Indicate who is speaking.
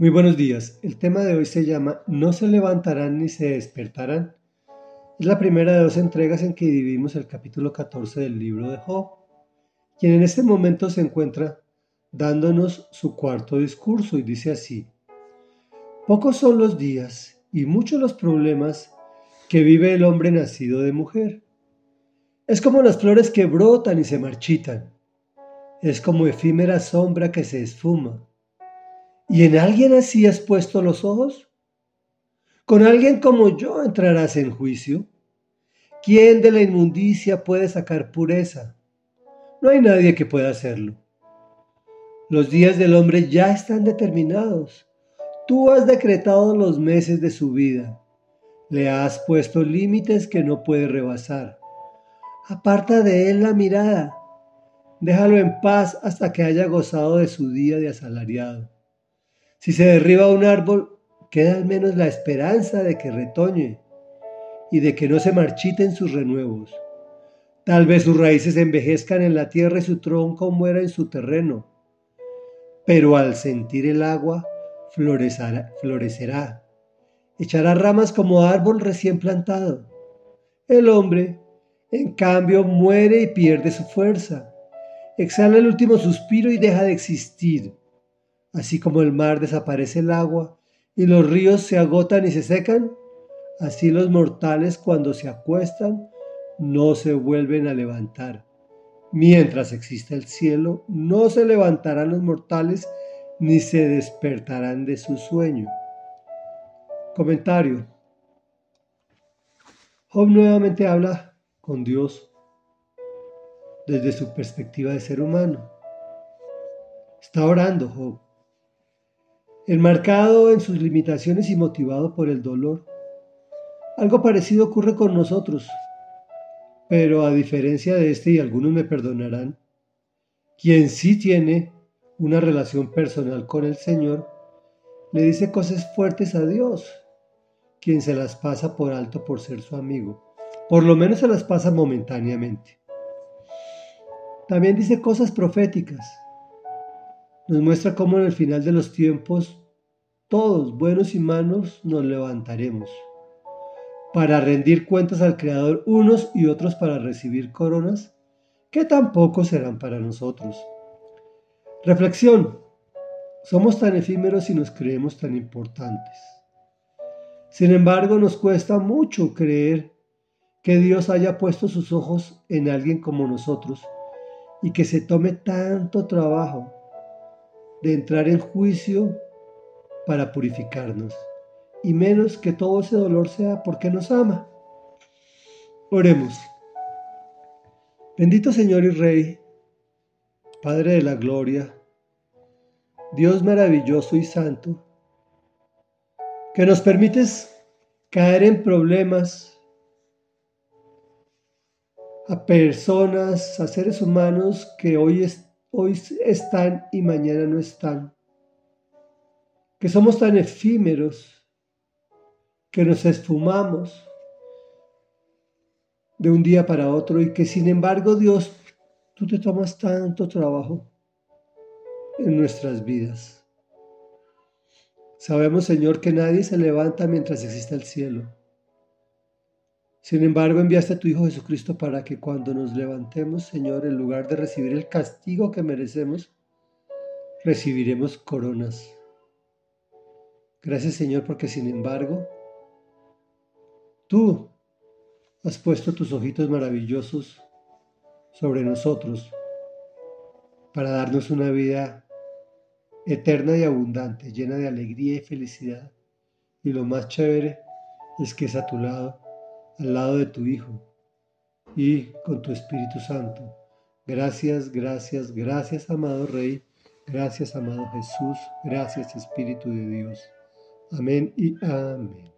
Speaker 1: Muy buenos días. El tema de hoy se llama No se levantarán ni se despertarán. Es la primera de dos entregas en que dividimos el capítulo 14 del libro de Job, quien en este momento se encuentra dándonos su cuarto discurso y dice así. Pocos son los días y muchos los problemas que vive el hombre nacido de mujer. Es como las flores que brotan y se marchitan. Es como efímera sombra que se esfuma ¿Y en alguien así has puesto los ojos? ¿Con alguien como yo entrarás en juicio? ¿Quién de la inmundicia puede sacar pureza? No hay nadie que pueda hacerlo. Los días del hombre ya están determinados. Tú has decretado los meses de su vida. Le has puesto límites que no puede rebasar. Aparta de él la mirada. Déjalo en paz hasta que haya gozado de su día de asalariado. Si se derriba un árbol, queda al menos la esperanza de que retoñe y de que no se marchiten sus renuevos. Tal vez sus raíces envejezcan en la tierra y su tronco muera en su terreno. Pero al sentir el agua, florecerá. Echará ramas como árbol recién plantado. El hombre, en cambio, muere y pierde su fuerza. Exhala el último suspiro y deja de existir. Así como el mar desaparece el agua y los ríos se agotan y se secan, así los mortales cuando se acuestan no se vuelven a levantar. Mientras exista el cielo, no se levantarán los mortales ni se despertarán de su sueño. Comentario. Job nuevamente habla con Dios desde su perspectiva de ser humano. Está orando Job enmarcado en sus limitaciones y motivado por el dolor. Algo parecido ocurre con nosotros, pero a diferencia de este, y algunos me perdonarán, quien sí tiene una relación personal con el Señor, le dice cosas fuertes a Dios, quien se las pasa por alto por ser su amigo. Por lo menos se las pasa momentáneamente. También dice cosas proféticas, nos muestra cómo en el final de los tiempos todos, buenos y malos, nos levantaremos para rendir cuentas al Creador unos y otros para recibir coronas que tampoco serán para nosotros. Reflexión. Somos tan efímeros y nos creemos tan importantes. Sin embargo, nos cuesta mucho creer que Dios haya puesto sus ojos en alguien como nosotros y que se tome tanto trabajo de entrar en juicio para purificarnos, y menos que todo ese dolor sea porque nos ama. Oremos. Bendito Señor y Rey, Padre de la Gloria, Dios maravilloso y santo, que nos permites caer en problemas a personas, a seres humanos que hoy están hoy están y mañana no están, que somos tan efímeros, que nos esfumamos de un día para otro y que sin embargo Dios, tú te tomas tanto trabajo en nuestras vidas. Sabemos, Señor, que nadie se levanta mientras exista el cielo. Sin embargo, enviaste a tu Hijo Jesucristo para que cuando nos levantemos, Señor, en lugar de recibir el castigo que merecemos, recibiremos coronas. Gracias, Señor, porque sin embargo, tú has puesto tus ojitos maravillosos sobre nosotros para darnos una vida eterna y abundante, llena de alegría y felicidad. Y lo más chévere es que es a tu lado al lado de tu Hijo y con tu Espíritu Santo. Gracias, gracias, gracias, amado Rey. Gracias, amado Jesús. Gracias, Espíritu de Dios. Amén y amén.